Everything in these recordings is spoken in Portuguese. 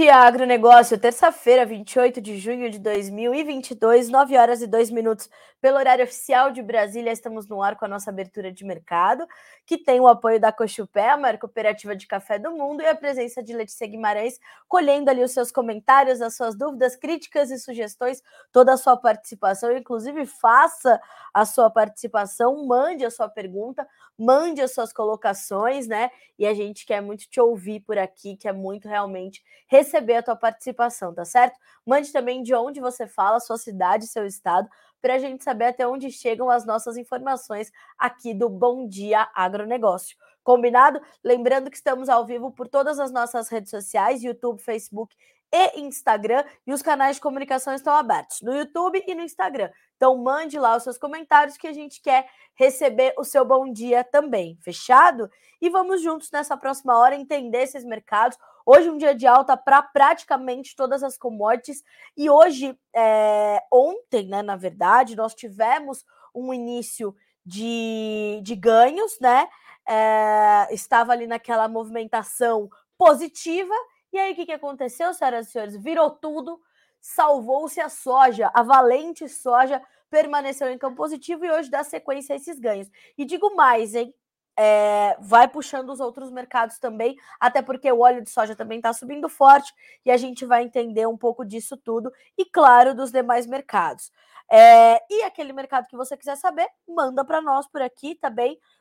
Dia, agronegócio. Terça-feira, 28 de junho de 2022, 9 horas e 2 minutos pelo horário oficial de Brasília. Estamos no ar com a nossa abertura de mercado, que tem o apoio da Cochupé, a maior cooperativa de café do mundo, e a presença de Letícia Guimarães, colhendo ali os seus comentários, as suas dúvidas, críticas e sugestões, toda a sua participação. Inclusive, faça a sua participação, mande a sua pergunta, mande as suas colocações, né? E a gente quer muito te ouvir por aqui, quer muito realmente receber a tua participação, tá certo? Mande também de onde você fala, sua cidade, seu estado, para a gente saber até onde chegam as nossas informações aqui do Bom Dia Agronegócio. Combinado? Lembrando que estamos ao vivo por todas as nossas redes sociais, YouTube, Facebook e Instagram, e os canais de comunicação estão abertos no YouTube e no Instagram. Então mande lá os seus comentários que a gente quer receber o seu bom dia também. Fechado? E vamos juntos nessa próxima hora entender esses mercados. Hoje um dia de alta para praticamente todas as commodities e hoje, é, ontem, né, na verdade, nós tivemos um início de, de ganhos, né? É, estava ali naquela movimentação positiva e aí, o que, que aconteceu, senhoras e senhores? Virou tudo, salvou-se a soja, a valente soja permaneceu em campo positivo e hoje dá sequência a esses ganhos. E digo mais, hein? É, vai puxando os outros mercados também, até porque o óleo de soja também está subindo forte e a gente vai entender um pouco disso tudo e, claro, dos demais mercados. É, e aquele mercado que você quiser saber, manda para nós por aqui, tá?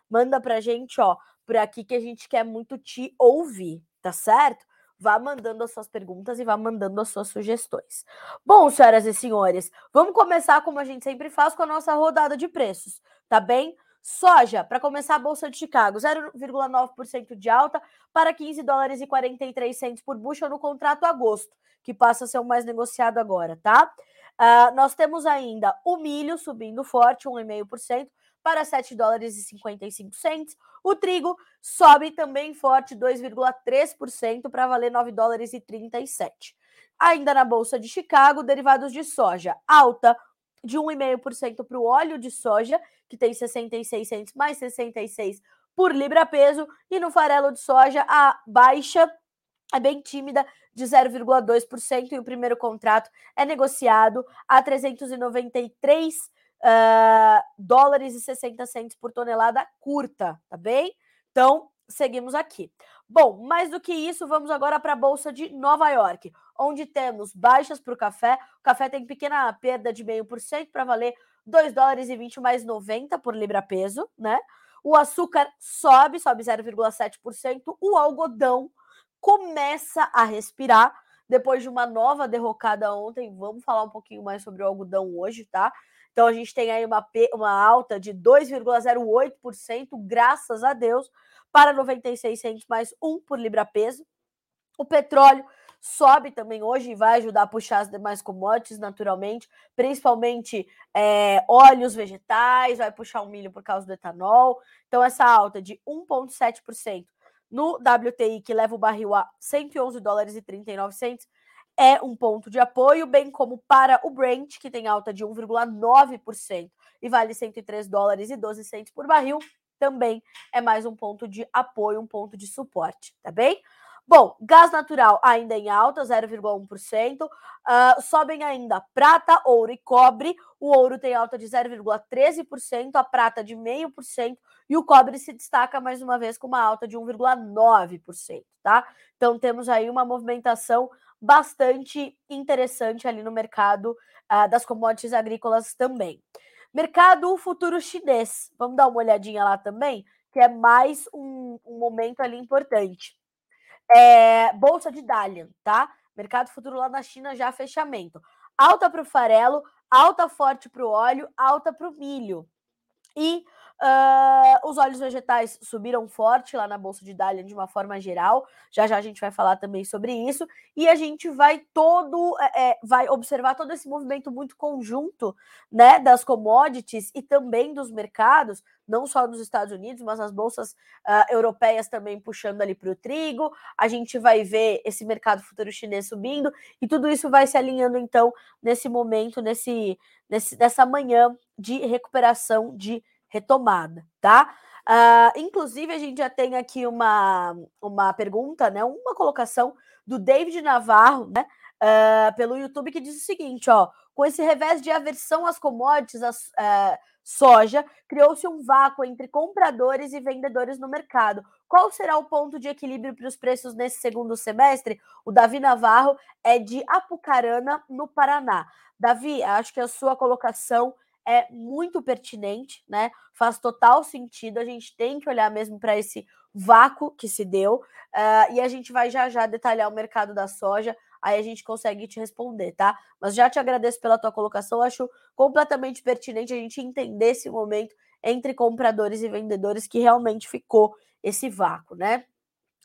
Manda para a gente, ó, por aqui que a gente quer muito te ouvir, tá certo? Vá mandando as suas perguntas e vá mandando as suas sugestões. Bom, senhoras e senhores, vamos começar como a gente sempre faz com a nossa rodada de preços, tá bem? Soja, para começar a Bolsa de Chicago, 0,9% de alta para 15 dólares e 43 centos por bushel no contrato agosto, que passa a ser o mais negociado agora, tá? Uh, nós temos ainda o milho subindo forte, 1,5%, para 7 dólares e 55 centos. O trigo sobe também forte, 2,3% para valer 9 dólares e 37. Ainda na Bolsa de Chicago, derivados de soja alta de 1,5% para o óleo de soja, que tem 66 centos mais 66 por libra peso, e no farelo de soja a baixa é bem tímida de 0,2% e o primeiro contrato é negociado a 393 uh, dólares e 60 centos por tonelada curta, tá bem? Então, seguimos aqui. Bom, mais do que isso, vamos agora para a Bolsa de Nova York, onde temos baixas para o café. O café tem pequena perda de 0,5% para valer 2 dólares e 20 mais 90 por libra peso, né? O açúcar sobe, sobe 0,7%. O algodão começa a respirar depois de uma nova derrocada ontem. Vamos falar um pouquinho mais sobre o algodão hoje, tá? Então a gente tem aí uma, uma alta de 2,08%, graças a Deus, para 96 centos mais 1 por libra peso. O petróleo sobe também hoje e vai ajudar a puxar as demais commodities naturalmente, principalmente é, óleos vegetais, vai puxar o milho por causa do etanol. Então, essa alta de 1,7% no WTI, que leva o barril a 111 dólares e 39 centos, é um ponto de apoio, bem como para o Brent, que tem alta de 1,9% e vale 103 dólares e 12 centos por barril, também é mais um ponto de apoio, um ponto de suporte, tá bem? Bom, gás natural ainda em alta, 0,1%. Uh, ah, sobem ainda prata, ouro e cobre. O ouro tem alta de 0,13%, a prata de 0,5% e o cobre se destaca mais uma vez com uma alta de 1,9%, tá? Então temos aí uma movimentação bastante interessante ali no mercado uh, das commodities agrícolas também. Mercado futuro chinês, vamos dar uma olhadinha lá também, que é mais um, um momento ali importante. É, Bolsa de Dalian, tá? Mercado futuro lá na China já fechamento. Alta para o farelo, alta forte para o óleo, alta para o milho. E Uh, os óleos vegetais subiram forte lá na Bolsa de Dalian de uma forma geral. Já já a gente vai falar também sobre isso. E a gente vai todo é, é, vai observar todo esse movimento muito conjunto né, das commodities e também dos mercados, não só nos Estados Unidos, mas as bolsas uh, europeias também puxando ali para o trigo. A gente vai ver esse mercado futuro chinês subindo, e tudo isso vai se alinhando então nesse momento, nesse, nesse, nessa manhã de recuperação de retomada, tá? Uh, inclusive, a gente já tem aqui uma, uma pergunta, né? Uma colocação do David Navarro, né? Uh, pelo YouTube, que diz o seguinte: ó, com esse revés de aversão às commodities, a uh, soja, criou-se um vácuo entre compradores e vendedores no mercado. Qual será o ponto de equilíbrio para os preços nesse segundo semestre? O Davi Navarro é de Apucarana, no Paraná. Davi, acho que a sua colocação é muito pertinente, né? Faz total sentido. A gente tem que olhar mesmo para esse vácuo que se deu uh, e a gente vai já já detalhar o mercado da soja. Aí a gente consegue te responder, tá? Mas já te agradeço pela tua colocação. Acho completamente pertinente a gente entender esse momento entre compradores e vendedores que realmente ficou esse vácuo, né?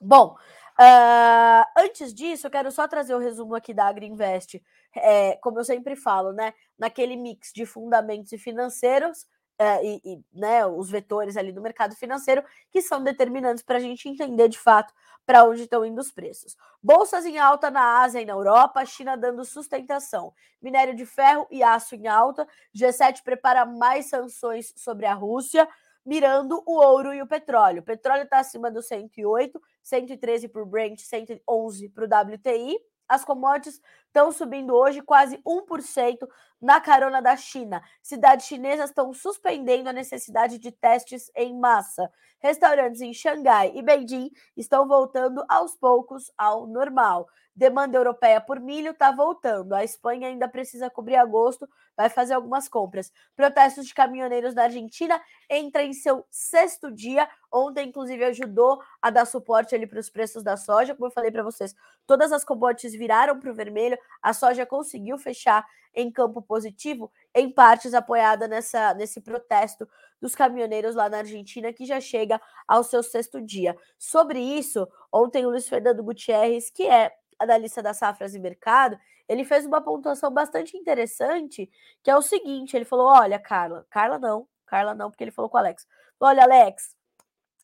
Bom, uh, antes disso, eu quero só trazer o resumo aqui da Agriinvest é, como eu sempre falo, né, naquele mix de fundamentos e financeiros, é, e, e né, os vetores ali do mercado financeiro, que são determinantes para a gente entender de fato para onde estão indo os preços. Bolsas em alta na Ásia e na Europa, China dando sustentação. Minério de ferro e aço em alta. G7 prepara mais sanções sobre a Rússia, mirando o ouro e o petróleo. O petróleo está acima do 108, 113 para o Brent, 111 para o WTI. As commodities estão subindo hoje quase 1% na carona da China. Cidades chinesas estão suspendendo a necessidade de testes em massa. Restaurantes em Xangai e Beijing estão voltando aos poucos ao normal. Demanda europeia por milho está voltando. A Espanha ainda precisa cobrir agosto, vai fazer algumas compras. Protestos de caminhoneiros da Argentina entra em seu sexto dia. Ontem, inclusive, ajudou a dar suporte ali para os preços da soja. Como eu falei para vocês, todas as commodities viraram para o vermelho. A soja conseguiu fechar em campo positivo, em partes apoiada nessa, nesse protesto dos caminhoneiros lá na Argentina, que já chega ao seu sexto dia. Sobre isso, ontem o Luiz Fernando Gutierrez, que é analista da Safras e Mercado, ele fez uma pontuação bastante interessante, que é o seguinte: ele falou: olha, Carla, Carla não, Carla não, porque ele falou com o Alex. Olha, Alex,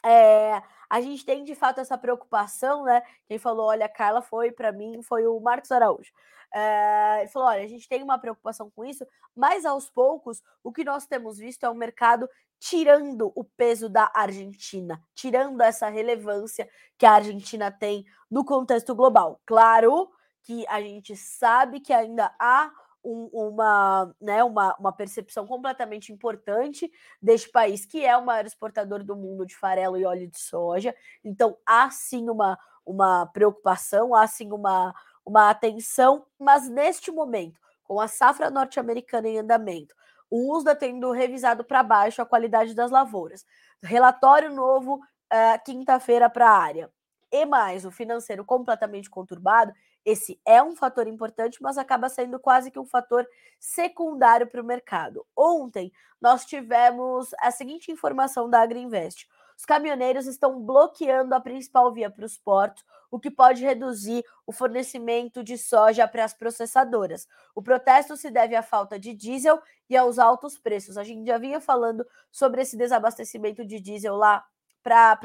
é, a gente tem de fato essa preocupação, né? Quem falou, olha, Carla foi para mim, foi o Marcos Araújo. É, ele falou: olha, a gente tem uma preocupação com isso, mas aos poucos o que nós temos visto é um mercado tirando o peso da Argentina, tirando essa relevância que a Argentina tem no contexto global. Claro que a gente sabe que ainda há um, uma, né, uma, uma percepção completamente importante deste país, que é o maior exportador do mundo de farelo e óleo de soja. Então, há sim uma, uma preocupação, há sim uma, uma atenção, mas neste momento, com a safra norte-americana em andamento, o USDA tendo revisado para baixo a qualidade das lavouras. Relatório novo uh, quinta-feira para a área. E mais, o financeiro completamente conturbado, esse é um fator importante, mas acaba sendo quase que um fator secundário para o mercado. Ontem, nós tivemos a seguinte informação da Agriinvest. Os caminhoneiros estão bloqueando a principal via para os portos, o que pode reduzir o fornecimento de soja para as processadoras. O protesto se deve à falta de diesel e aos altos preços. A gente já vinha falando sobre esse desabastecimento de diesel lá para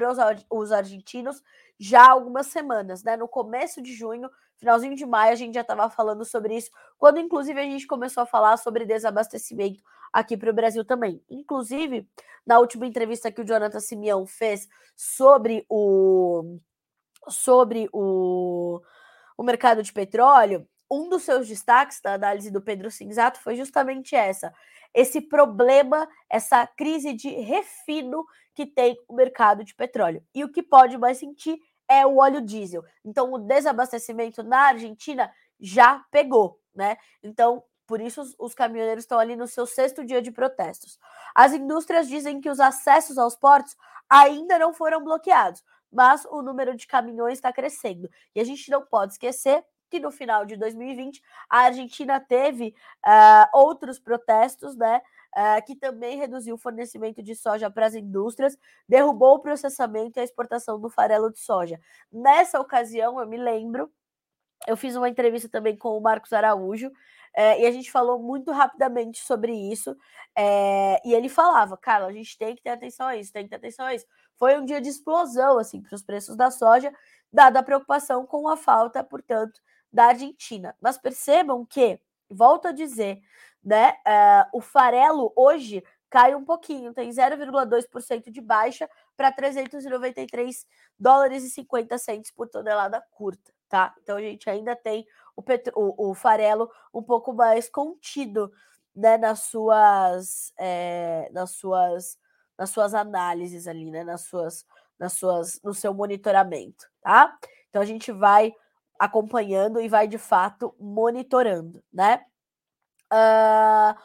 os argentinos já há algumas semanas, né? No começo de junho, finalzinho de maio, a gente já estava falando sobre isso, quando inclusive a gente começou a falar sobre desabastecimento aqui para o Brasil também. Inclusive, na última entrevista que o Jonathan Simeão fez sobre o sobre o, o mercado de petróleo, um dos seus destaques da análise do Pedro Cinzato foi justamente essa, esse problema, essa crise de refino que tem o mercado de petróleo. E o que pode mais sentir é o óleo diesel. Então, o desabastecimento na Argentina já pegou, né? Então, por isso, os, os caminhoneiros estão ali no seu sexto dia de protestos. As indústrias dizem que os acessos aos portos ainda não foram bloqueados, mas o número de caminhões está crescendo. E a gente não pode esquecer que no final de 2020 a Argentina teve uh, outros protestos, né? Uh, que também reduziu o fornecimento de soja para as indústrias, derrubou o processamento e a exportação do farelo de soja. Nessa ocasião, eu me lembro, eu fiz uma entrevista também com o Marcos Araújo, é, e a gente falou muito rapidamente sobre isso. É, e ele falava, cara, a gente tem que ter atenção a isso, tem que ter atenção a isso. Foi um dia de explosão, assim, para os preços da soja, dada a preocupação com a falta, portanto, da Argentina. Mas percebam que, volto a dizer, né, uh, o farelo hoje cai um pouquinho, tem 0,2% de baixa para 393 dólares e 50 centos por tonelada curta, tá? Então a gente ainda tem o, petro, o, o farelo um pouco mais contido, né, nas suas, é, nas suas, nas suas análises ali, né, nas suas, nas suas, no seu monitoramento, tá? Então a gente vai acompanhando e vai de fato monitorando, né? Uh,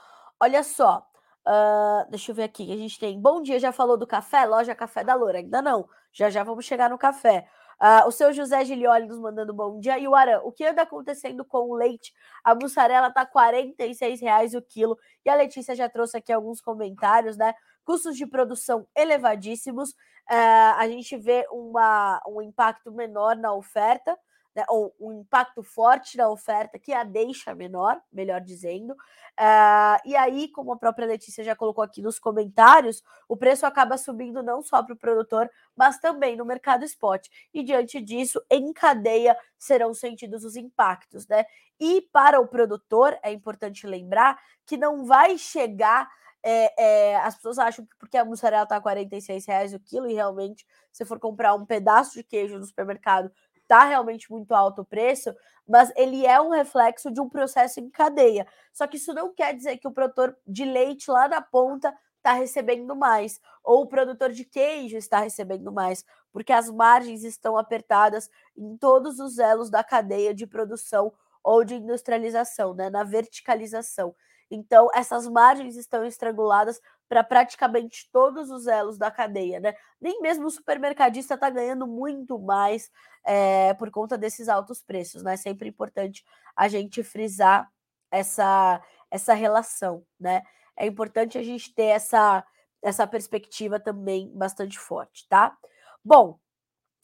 olha só, Uh, deixa eu ver aqui, a gente tem. Bom dia, já falou do café? Loja Café da Loura. Ainda não. Já já vamos chegar no café. Uh, o seu José Gilioli nos mandando bom dia. E o Aran, o que anda acontecendo com o leite? A mussarela tá R$ reais o quilo. E a Letícia já trouxe aqui alguns comentários, né? Custos de produção elevadíssimos. Uh, a gente vê uma, um impacto menor na oferta né, ou um impacto forte na oferta que a deixa menor, melhor dizendo. Uh, e aí, como a própria Letícia já colocou aqui nos comentários, o preço acaba subindo não só para o produtor, mas também no mercado spot. E diante disso, em cadeia serão sentidos os impactos, né? E para o produtor, é importante lembrar que não vai chegar é, é, as pessoas acham que porque a mussarela está 46 reais o quilo e realmente se for comprar um pedaço de queijo no supermercado está realmente muito alto o preço, mas ele é um reflexo de um processo em cadeia. Só que isso não quer dizer que o produtor de leite lá na ponta está recebendo mais, ou o produtor de queijo está recebendo mais, porque as margens estão apertadas em todos os elos da cadeia de produção ou de industrialização, né, na verticalização. Então, essas margens estão estranguladas para praticamente todos os elos da cadeia, né? Nem mesmo o supermercadista está ganhando muito mais é, por conta desses altos preços, né? É sempre importante a gente frisar essa, essa relação, né? É importante a gente ter essa, essa perspectiva também bastante forte, tá? Bom,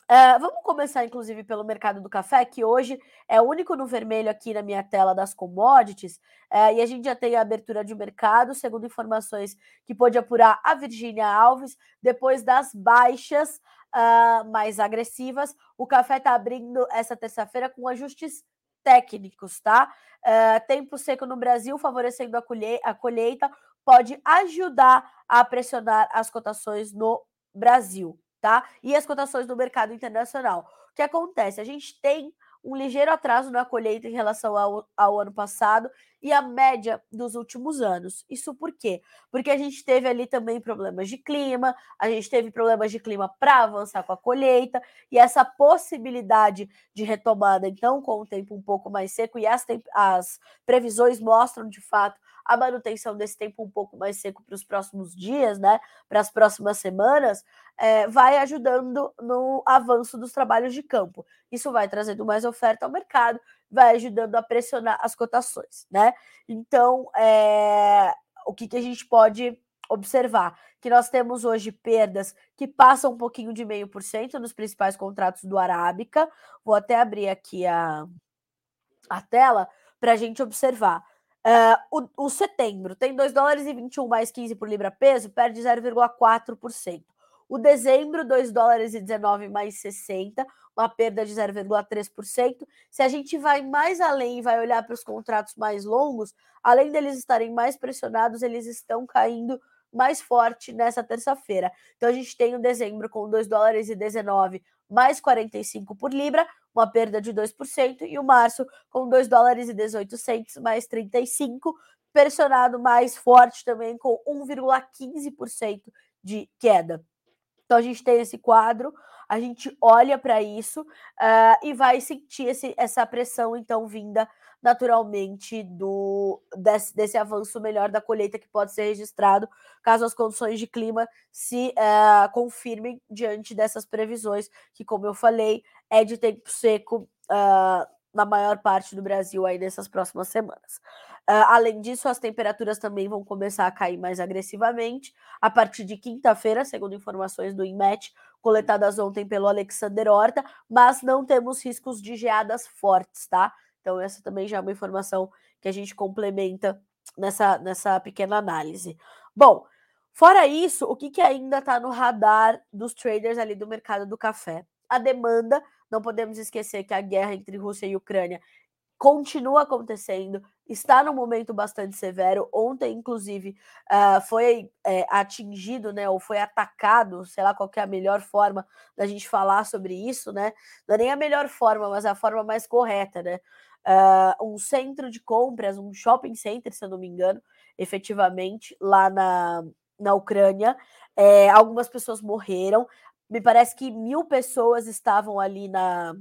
Uh, vamos começar, inclusive, pelo mercado do café, que hoje é o único no vermelho aqui na minha tela das commodities, uh, e a gente já tem a abertura de mercado, segundo informações que pôde apurar a Virgínia Alves, depois das baixas uh, mais agressivas. O café está abrindo essa terça-feira com ajustes técnicos, tá? tempo seco no Brasil, favorecendo a, colhe a colheita, pode ajudar a pressionar as cotações no Brasil tá? E as cotações do mercado internacional. O que acontece? A gente tem um ligeiro atraso na colheita em relação ao, ao, ano passado e a média dos últimos anos. Isso por quê? Porque a gente teve ali também problemas de clima, a gente teve problemas de clima para avançar com a colheita, e essa possibilidade de retomada, então, com o tempo um pouco mais seco, e as, as previsões mostram de fato a manutenção desse tempo um pouco mais seco para os próximos dias, né? Para as próximas semanas, é, vai ajudando no avanço dos trabalhos de campo. Isso vai trazendo mais oferta ao mercado, vai ajudando a pressionar as cotações, né? Então, é, o que, que a gente pode observar? Que nós temos hoje perdas que passam um pouquinho de meio por cento nos principais contratos do Arábica. Vou até abrir aqui a, a tela para a gente observar. Uh, o, o, setembro tem 2 dólares e 21 mais 15 por libra peso, perde 0,4%. O dezembro, 2 dólares e 19 mais 60, uma perda de 0,3%. Se a gente vai mais além e vai olhar para os contratos mais longos, além deles estarem mais pressionados, eles estão caindo mais forte nessa terça-feira. Então a gente tem o dezembro com 2 dólares e 19 mais 45 por libra, uma perda de 2%, e o março com 2 dólares e 18 centos mais 35, pressionado mais forte também com 1,15% de queda. Então a gente tem esse quadro, a gente olha para isso uh, e vai sentir esse, essa pressão então vinda naturalmente do desse, desse, avanço melhor da colheita que pode ser registrado caso as condições de clima se uh, confirmem diante dessas previsões que, como eu falei, é de tempo seco uh, na maior parte do Brasil aí nessas próximas semanas. Uh, além disso, as temperaturas também vão começar a cair mais agressivamente a partir de quinta-feira, segundo informações do INMET, coletadas ontem pelo Alexander Horta, mas não temos riscos de geadas fortes, tá? Então, essa também já é uma informação que a gente complementa nessa, nessa pequena análise. Bom, fora isso, o que, que ainda está no radar dos traders ali do mercado do café? A demanda não podemos esquecer que a guerra entre Rússia e Ucrânia continua acontecendo, está num momento bastante severo. Ontem, inclusive, uh, foi é, atingido, né, ou foi atacado, sei lá qual é a melhor forma da gente falar sobre isso, né? Não é nem a melhor forma, mas a forma mais correta, né? Uh, um centro de compras, um shopping center, se eu não me engano, efetivamente, lá na, na Ucrânia. É, algumas pessoas morreram. Me parece que mil pessoas estavam ali na,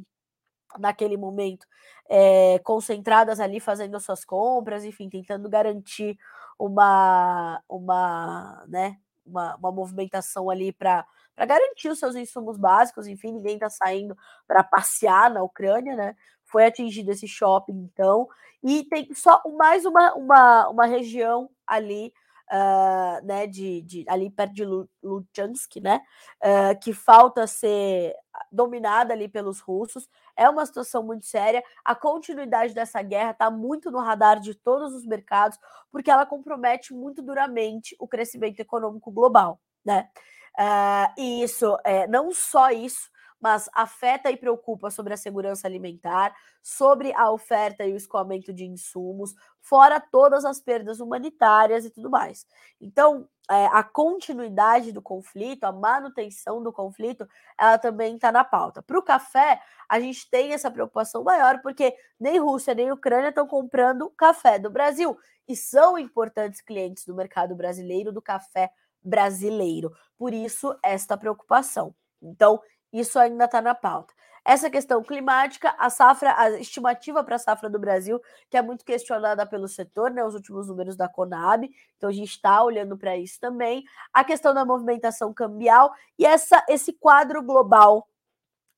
naquele momento é, concentradas ali fazendo suas compras, enfim, tentando garantir uma, uma, né, uma, uma movimentação ali para garantir os seus insumos básicos, enfim, ninguém está saindo para passear na Ucrânia, né? Foi atingido esse shopping, então, e tem só mais uma, uma, uma região ali uh, né, de, de, ali perto de Luchansk, né, uh, que falta ser dominada ali pelos russos. É uma situação muito séria. A continuidade dessa guerra está muito no radar de todos os mercados, porque ela compromete muito duramente o crescimento econômico global, né? Uh, e isso, é, não só isso, mas afeta e preocupa sobre a segurança alimentar, sobre a oferta e o escoamento de insumos, fora todas as perdas humanitárias e tudo mais. Então, é, a continuidade do conflito, a manutenção do conflito, ela também está na pauta. Para o café, a gente tem essa preocupação maior, porque nem Rússia nem Ucrânia estão comprando café do Brasil e são importantes clientes do mercado brasileiro, do café brasileiro. Por isso, esta preocupação. Então, isso ainda está na pauta. Essa questão climática, a safra, a estimativa para a safra do Brasil, que é muito questionada pelo setor, né? Os últimos números da Conab, então a gente está olhando para isso também. A questão da movimentação cambial e essa, esse quadro global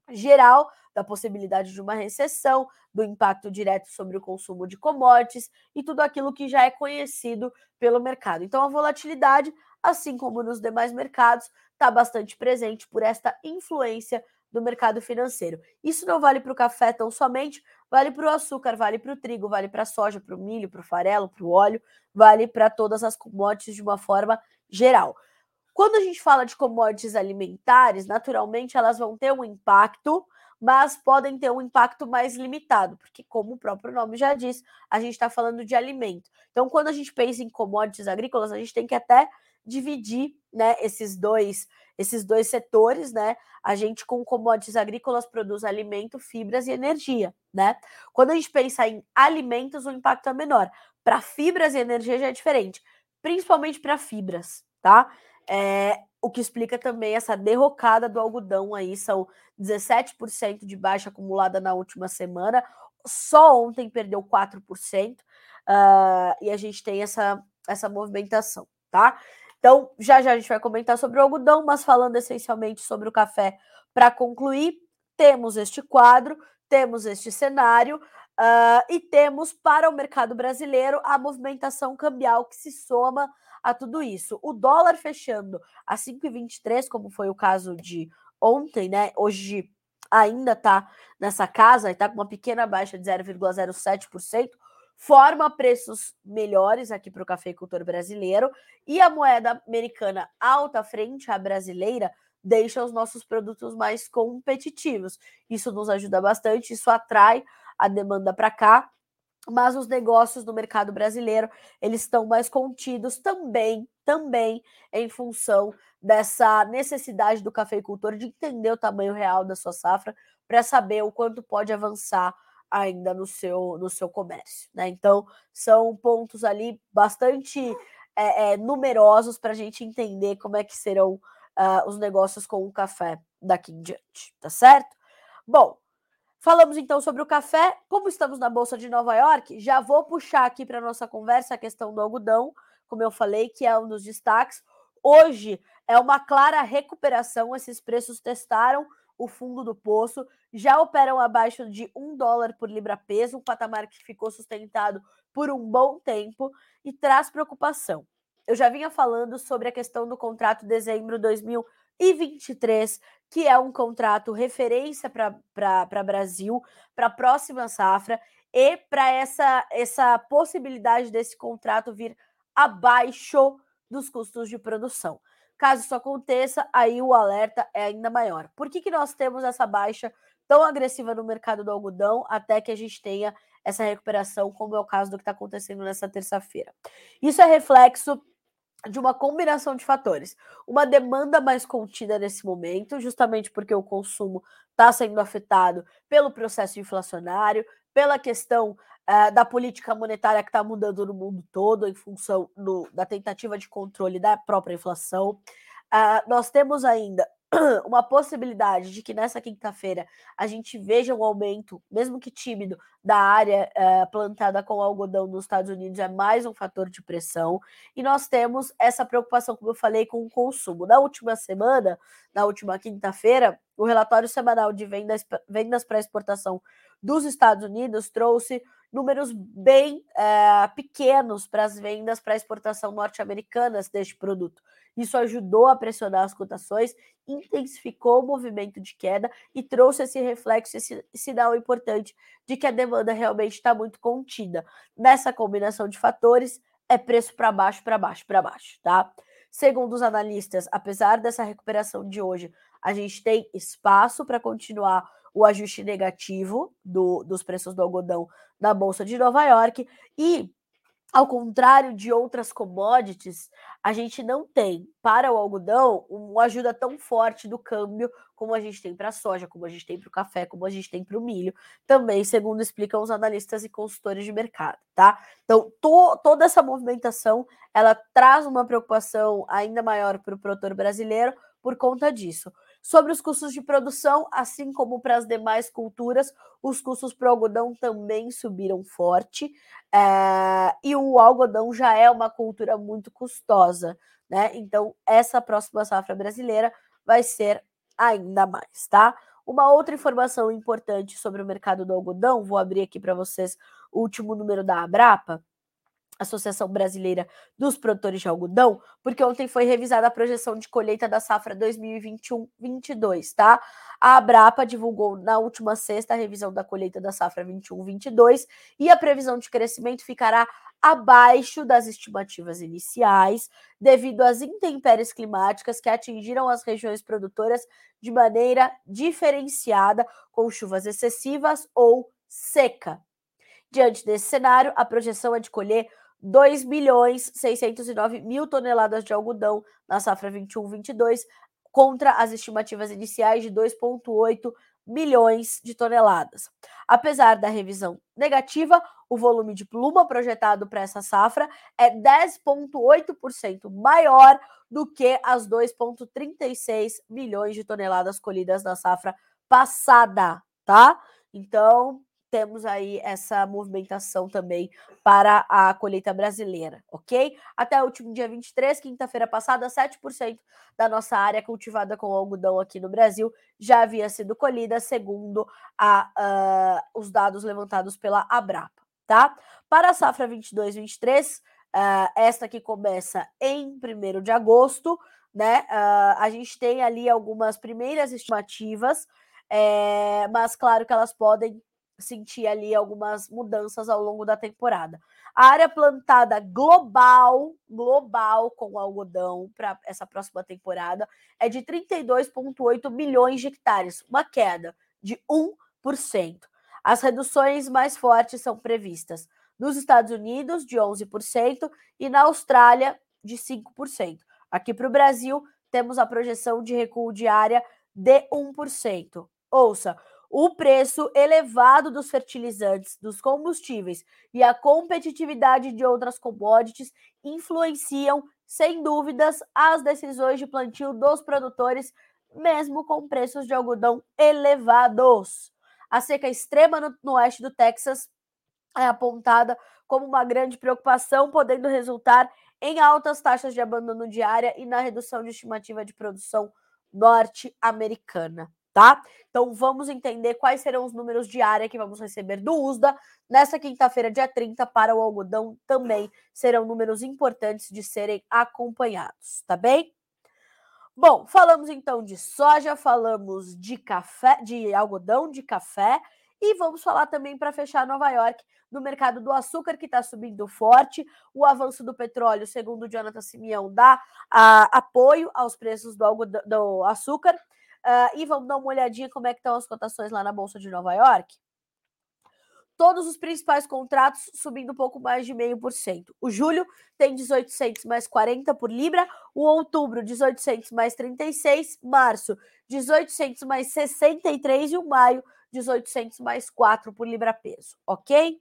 geral da possibilidade de uma recessão, do impacto direto sobre o consumo de commodities e tudo aquilo que já é conhecido pelo mercado. Então a volatilidade, assim como nos demais mercados, está bastante presente por esta influência do mercado financeiro. Isso não vale para o café tão somente, vale para o açúcar, vale para o trigo, vale para a soja, para o milho, para o farelo, para o óleo, vale para todas as commodities de uma forma geral. Quando a gente fala de commodities alimentares, naturalmente elas vão ter um impacto, mas podem ter um impacto mais limitado, porque, como o próprio nome já diz, a gente está falando de alimento. Então, quando a gente pensa em commodities agrícolas, a gente tem que até dividir né, esses dois esses dois setores, né? A gente com commodities agrícolas produz alimento, fibras e energia, né? Quando a gente pensa em alimentos, o impacto é menor. Para fibras e energia já é diferente, principalmente para fibras, tá? É, o que explica também essa derrocada do algodão aí, são 17% de baixa acumulada na última semana, só ontem perdeu 4%, uh, ah, e a gente tem essa, essa movimentação, tá? Então, já já a gente vai comentar sobre o algodão, mas falando essencialmente sobre o café para concluir, temos este quadro, temos este cenário uh, e temos para o mercado brasileiro a movimentação cambial que se soma a tudo isso. O dólar fechando a 5,23, como foi o caso de ontem, né? Hoje ainda está nessa casa e está com uma pequena baixa de 0,07% forma preços melhores aqui para o cafeicultor brasileiro e a moeda americana alta frente à brasileira deixa os nossos produtos mais competitivos. Isso nos ajuda bastante, isso atrai a demanda para cá, mas os negócios no mercado brasileiro, eles estão mais contidos também, também em função dessa necessidade do cafeicultor de entender o tamanho real da sua safra para saber o quanto pode avançar ainda no seu, no seu comércio. Né? Então, são pontos ali bastante é, é, numerosos para a gente entender como é que serão uh, os negócios com o café daqui em diante, tá certo? Bom, falamos então sobre o café. Como estamos na Bolsa de Nova York, já vou puxar aqui para nossa conversa a questão do algodão, como eu falei, que é um dos destaques. Hoje é uma clara recuperação, esses preços testaram o fundo do poço, já operam abaixo de um dólar por libra-peso, um patamar que ficou sustentado por um bom tempo e traz preocupação. Eu já vinha falando sobre a questão do contrato dezembro 2023, que é um contrato referência para Brasil, para a próxima safra, e para essa, essa possibilidade desse contrato vir abaixo dos custos de produção. Caso isso aconteça, aí o alerta é ainda maior. Por que, que nós temos essa baixa tão agressiva no mercado do algodão até que a gente tenha essa recuperação, como é o caso do que está acontecendo nessa terça-feira. Isso é reflexo de uma combinação de fatores. Uma demanda mais contida nesse momento, justamente porque o consumo está sendo afetado pelo processo inflacionário, pela questão uh, da política monetária que está mudando no mundo todo em função da tentativa de controle da própria inflação. Uh, nós temos ainda uma possibilidade de que nessa quinta-feira a gente veja um aumento, mesmo que tímido, da área uh, plantada com algodão nos Estados Unidos, é mais um fator de pressão. E nós temos essa preocupação, como eu falei, com o consumo. Na última semana, na última quinta-feira, o relatório semanal de vendas, vendas para exportação dos Estados Unidos trouxe números bem uh, pequenos para as vendas para exportação norte-americanas deste produto. Isso ajudou a pressionar as cotações, intensificou o movimento de queda e trouxe esse reflexo, esse sinal importante de que a demanda realmente está muito contida. Nessa combinação de fatores, é preço para baixo, para baixo, para baixo, tá? Segundo os analistas, apesar dessa recuperação de hoje, a gente tem espaço para continuar o ajuste negativo do, dos preços do algodão na Bolsa de Nova York e ao contrário de outras commodities, a gente não tem para o algodão uma ajuda tão forte do câmbio como a gente tem para a soja, como a gente tem para o café, como a gente tem para o milho, também segundo explicam os analistas e consultores de mercado, tá? Então, to, toda essa movimentação, ela traz uma preocupação ainda maior para o produtor brasileiro por conta disso. Sobre os custos de produção, assim como para as demais culturas, os custos para o algodão também subiram forte. É, e o algodão já é uma cultura muito custosa, né? Então, essa próxima safra brasileira vai ser ainda mais, tá? Uma outra informação importante sobre o mercado do algodão, vou abrir aqui para vocês o último número da Abrapa. Associação Brasileira dos Produtores de Algodão, porque ontem foi revisada a projeção de colheita da safra 2021-22, tá? A Abrapa divulgou na última sexta a revisão da colheita da safra 21-22 e a previsão de crescimento ficará abaixo das estimativas iniciais, devido às intempéries climáticas que atingiram as regiões produtoras de maneira diferenciada, com chuvas excessivas ou seca. Diante desse cenário, a projeção é de colher 2 milhões 609 mil toneladas de algodão na safra 21-22, contra as estimativas iniciais de 2,8 milhões de toneladas. Apesar da revisão negativa, o volume de pluma projetado para essa safra é 10,8% maior do que as 2,36 milhões de toneladas colhidas na safra passada, tá? Então, temos aí essa movimentação também para a colheita brasileira, ok? Até o último dia 23, quinta-feira passada, 7% da nossa área cultivada com algodão aqui no Brasil já havia sido colhida, segundo a, uh, os dados levantados pela Abrapa, tá? Para a safra 22-23, uh, esta que começa em 1 de agosto, né? Uh, a gente tem ali algumas primeiras estimativas, é, mas claro que elas podem sentir ali algumas mudanças ao longo da temporada. A área plantada global, global com algodão para essa próxima temporada é de 32,8 milhões de hectares, uma queda de 1%. As reduções mais fortes são previstas nos Estados Unidos, de 11%, e na Austrália, de 5%. Aqui para o Brasil, temos a projeção de recuo de área de 1%. Ouça, o preço elevado dos fertilizantes, dos combustíveis e a competitividade de outras commodities influenciam, sem dúvidas, as decisões de plantio dos produtores, mesmo com preços de algodão elevados. A seca extrema no, no oeste do Texas é apontada como uma grande preocupação, podendo resultar em altas taxas de abandono diária e na redução de estimativa de produção norte-americana tá? Então vamos entender quais serão os números de área que vamos receber do USDA nessa quinta-feira, dia 30, para o algodão também serão números importantes de serem acompanhados, tá bem? Bom, falamos então de soja, falamos de café, de algodão, de café, e vamos falar também para fechar Nova York no mercado do açúcar que está subindo forte, o avanço do petróleo, segundo Jonathan Simeão, dá a, apoio aos preços do, algodão, do açúcar. Uh, e vamos dar uma olhadinha como é que estão as cotações lá na Bolsa de Nova York. Todos os principais contratos subindo um pouco mais de 0,5%. O julho tem 1800 mais 40 por libra, o outubro 1800 mais 36, março 1800 mais 63 e o maio 1800 mais 4 por libra peso, ok?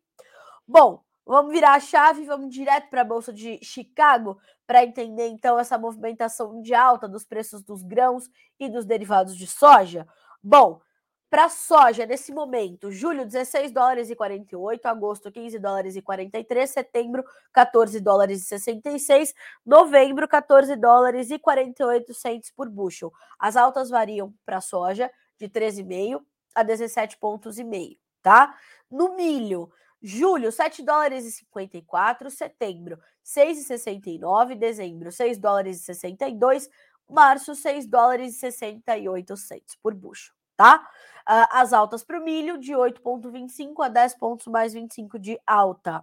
Bom, vamos virar a chave, vamos direto para a bolsa de Chicago para entender então essa movimentação de alta dos preços dos grãos e dos derivados de soja. Bom, para soja, nesse momento, julho 16 dólares e 48, agosto 15 dólares e 43, setembro 14 dólares e 66, novembro 14 dólares e 48 centes por bushel. As altas variam para soja de 13,5 a 17 pontos e tá? No milho, julho 7 dólares e 54, setembro 6,69, dezembro 6 dólares e 62, março 6 dólares e 68 centes por bushel tá? Uh, as altas para o milho de 8,25 a 10 pontos mais 25 de alta.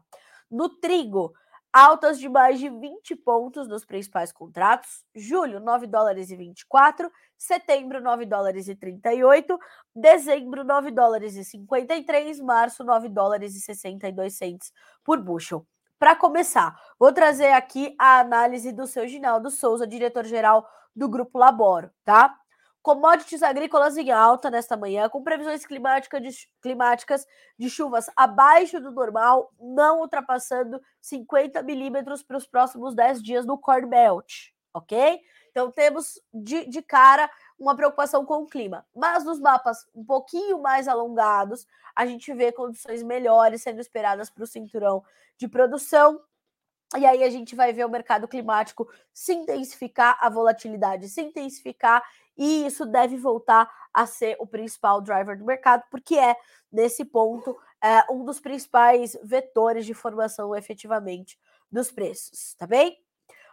No trigo, altas de mais de 20 pontos nos principais contratos. Julho, 9 dólares e 24. Setembro, 9 dólares e 38. Dezembro, 9 dólares e 53. Março, 9 dólares e 62 centes por bushel. Para começar, vou trazer aqui a análise do seu Ginaldo Souza, diretor-geral do Grupo Laboro, tá? Commodities agrícolas em alta nesta manhã, com previsões climática de, climáticas de chuvas abaixo do normal, não ultrapassando 50 milímetros para os próximos 10 dias no Corn Belt, ok? Então temos de, de cara uma preocupação com o clima. Mas nos mapas um pouquinho mais alongados, a gente vê condições melhores sendo esperadas para o cinturão de produção. E aí a gente vai ver o mercado climático se intensificar, a volatilidade se intensificar e isso deve voltar a ser o principal driver do mercado, porque é, nesse ponto, é, um dos principais vetores de formação efetivamente dos preços, tá bem?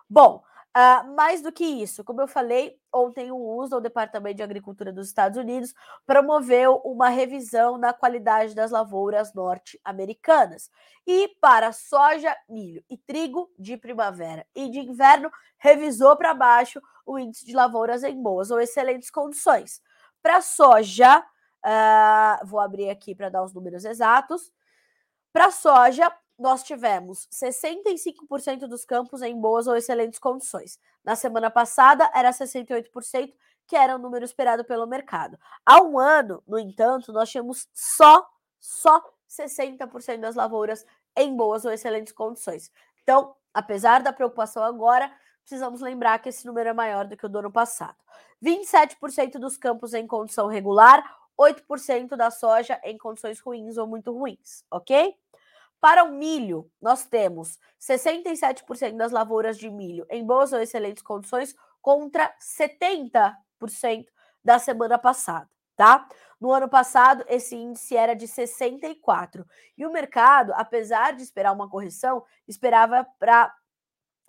Bom, Uh, mais do que isso, como eu falei, ontem o USDA, o Departamento de Agricultura dos Estados Unidos, promoveu uma revisão na qualidade das lavouras norte-americanas. E para soja, milho e trigo de primavera e de inverno, revisou para baixo o índice de lavouras em boas ou excelentes condições. Para soja, uh, vou abrir aqui para dar os números exatos. Para soja, nós tivemos 65% dos campos em boas ou excelentes condições. Na semana passada, era 68%, que era o número esperado pelo mercado. Há um ano, no entanto, nós tínhamos só, só 60% das lavouras em boas ou excelentes condições. Então, apesar da preocupação agora, precisamos lembrar que esse número é maior do que o do ano passado. 27% dos campos em condição regular, 8% da soja em condições ruins ou muito ruins, ok? Para o milho, nós temos 67% das lavouras de milho em boas ou excelentes condições contra 70% da semana passada, tá? No ano passado, esse índice era de 64. E o mercado, apesar de esperar uma correção, esperava para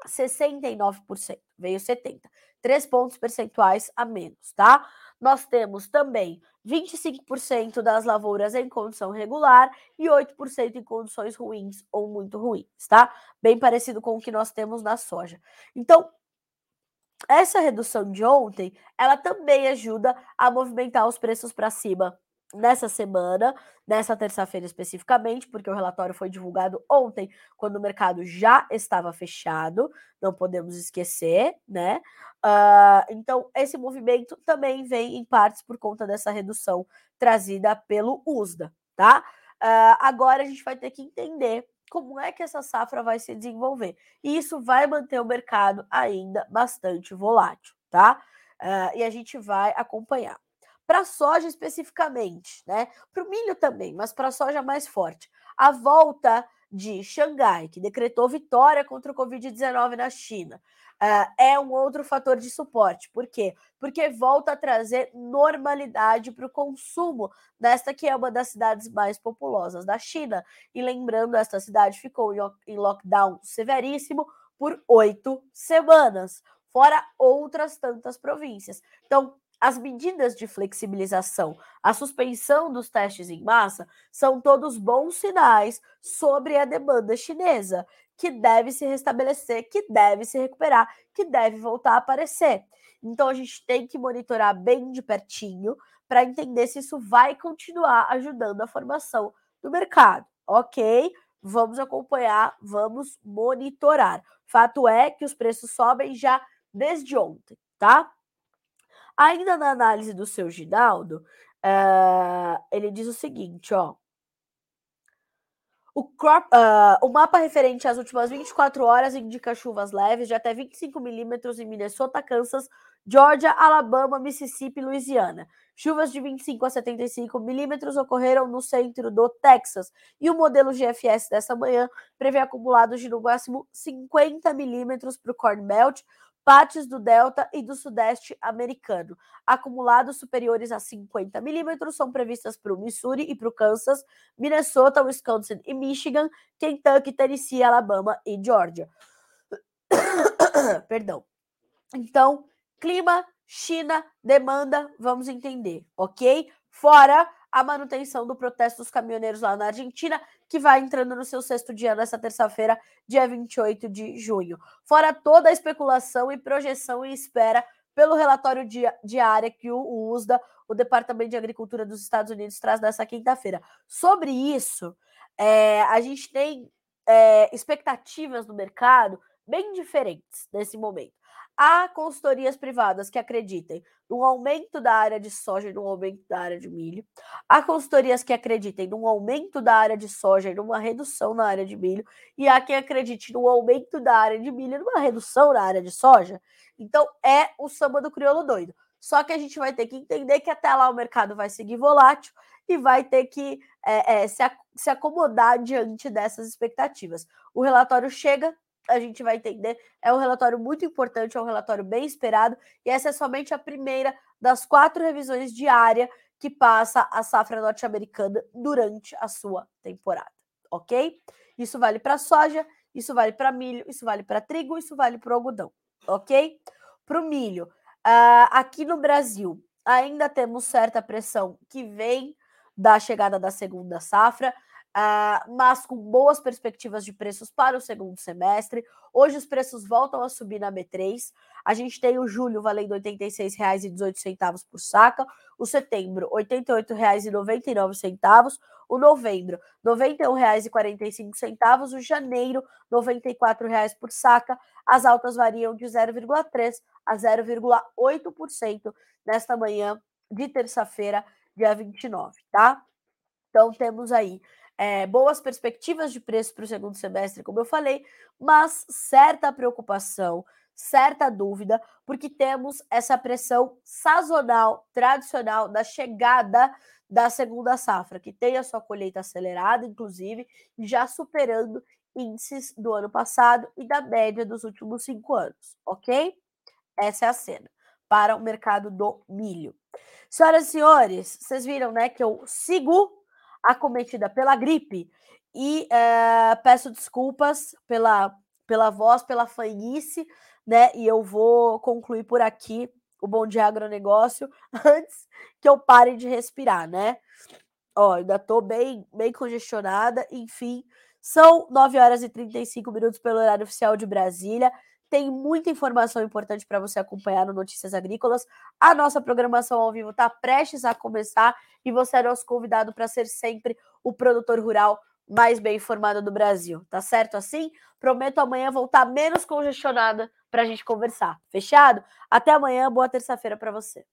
69%, veio 70. 3 pontos percentuais a menos, tá? Nós temos também 25% das lavouras em condição regular e 8% em condições ruins ou muito ruins, tá? Bem parecido com o que nós temos na soja. Então, essa redução de ontem, ela também ajuda a movimentar os preços para cima nessa semana, nessa terça-feira especificamente, porque o relatório foi divulgado ontem, quando o mercado já estava fechado, não podemos esquecer, né? Uh, então, esse movimento também vem em partes por conta dessa redução trazida pelo USDA, tá? Uh, agora a gente vai ter que entender como é que essa safra vai se desenvolver. E isso vai manter o mercado ainda bastante volátil, tá? Uh, e a gente vai acompanhar. Para soja especificamente, né? Para o milho também, mas para soja mais forte. A volta de Xangai, que decretou vitória contra o Covid-19 na China, uh, é um outro fator de suporte. Por quê? Porque volta a trazer normalidade para o consumo desta que é uma das cidades mais populosas da China. E lembrando, esta cidade ficou em lockdown severíssimo por oito semanas, fora outras tantas províncias. Então, as medidas de flexibilização, a suspensão dos testes em massa são todos bons sinais sobre a demanda chinesa, que deve se restabelecer, que deve se recuperar, que deve voltar a aparecer. Então a gente tem que monitorar bem de pertinho para entender se isso vai continuar ajudando a formação do mercado. Ok? Vamos acompanhar, vamos monitorar. Fato é que os preços sobem já desde ontem, tá? Ainda na análise do seu Ginaldo, uh, ele diz o seguinte, ó. O, crop, uh, o, mapa referente às últimas 24 horas indica chuvas leves de até 25 milímetros em Minnesota, Kansas, Georgia, Alabama, Mississippi Louisiana. Chuvas de 25 a 75 milímetros ocorreram no centro do Texas. E o modelo GFS dessa manhã prevê acumulados de no máximo 50 milímetros para o Corn Belt, partes do Delta e do Sudeste americano. Acumulados superiores a 50 milímetros são previstas para o Missouri e para o Kansas, Minnesota, Wisconsin e Michigan, Kentucky, Tennessee, Alabama e Georgia. Perdão. Então, clima, China, demanda, vamos entender, ok? Fora a manutenção do protesto dos caminhoneiros lá na Argentina, que vai entrando no seu sexto dia nessa terça-feira, dia 28 de junho. Fora toda a especulação e projeção e espera pelo relatório diário que o USDA, o Departamento de Agricultura dos Estados Unidos, traz nessa quinta-feira. Sobre isso, é, a gente tem é, expectativas no mercado bem diferentes nesse momento. Há consultorias privadas que acreditem no aumento da área de soja e no aumento da área de milho. Há consultorias que acreditem no aumento da área de soja e numa redução na área de milho. E há quem acredite no aumento da área de milho e numa redução na área de soja. Então é o samba do crioulo doido. Só que a gente vai ter que entender que até lá o mercado vai seguir volátil e vai ter que é, é, se, se acomodar diante dessas expectativas. O relatório chega, a gente vai entender. É um relatório muito importante, é um relatório bem esperado, e essa é somente a primeira das quatro revisões diárias que passa a safra norte-americana durante a sua temporada, ok? Isso vale para soja, isso vale para milho, isso vale para trigo, isso vale para algodão, ok? Para o milho, uh, aqui no Brasil, ainda temos certa pressão que vem da chegada da segunda safra. Uh, mas com boas perspectivas de preços para o segundo semestre. Hoje os preços voltam a subir na B3. A gente tem o julho valendo R$ 86,18 por saca, o setembro R$ 88,99, o novembro R$ 91,45, o janeiro R$ 94,00 por saca. As altas variam de 0,3 a 0,8% nesta manhã de terça-feira, dia 29, tá? Então temos aí é, boas perspectivas de preço para o segundo semestre, como eu falei, mas certa preocupação, certa dúvida, porque temos essa pressão sazonal, tradicional, da chegada da segunda safra, que tem a sua colheita acelerada, inclusive, já superando índices do ano passado e da média dos últimos cinco anos, ok? Essa é a cena para o mercado do milho. Senhoras e senhores, vocês viram, né, que eu sigo acometida pela gripe e é, peço desculpas pela, pela voz, pela fanhice, né? E eu vou concluir por aqui o Bom Dia Agronegócio antes que eu pare de respirar, né? Ó, ainda tô bem, bem congestionada, enfim. São 9 horas e 35 minutos pelo horário oficial de Brasília. Tem muita informação importante para você acompanhar no Notícias Agrícolas. A nossa programação ao vivo está prestes a começar e você é nosso convidado para ser sempre o produtor rural mais bem informado do Brasil. Tá certo assim? Prometo amanhã voltar menos congestionada para a gente conversar. Fechado? Até amanhã, boa terça-feira para você.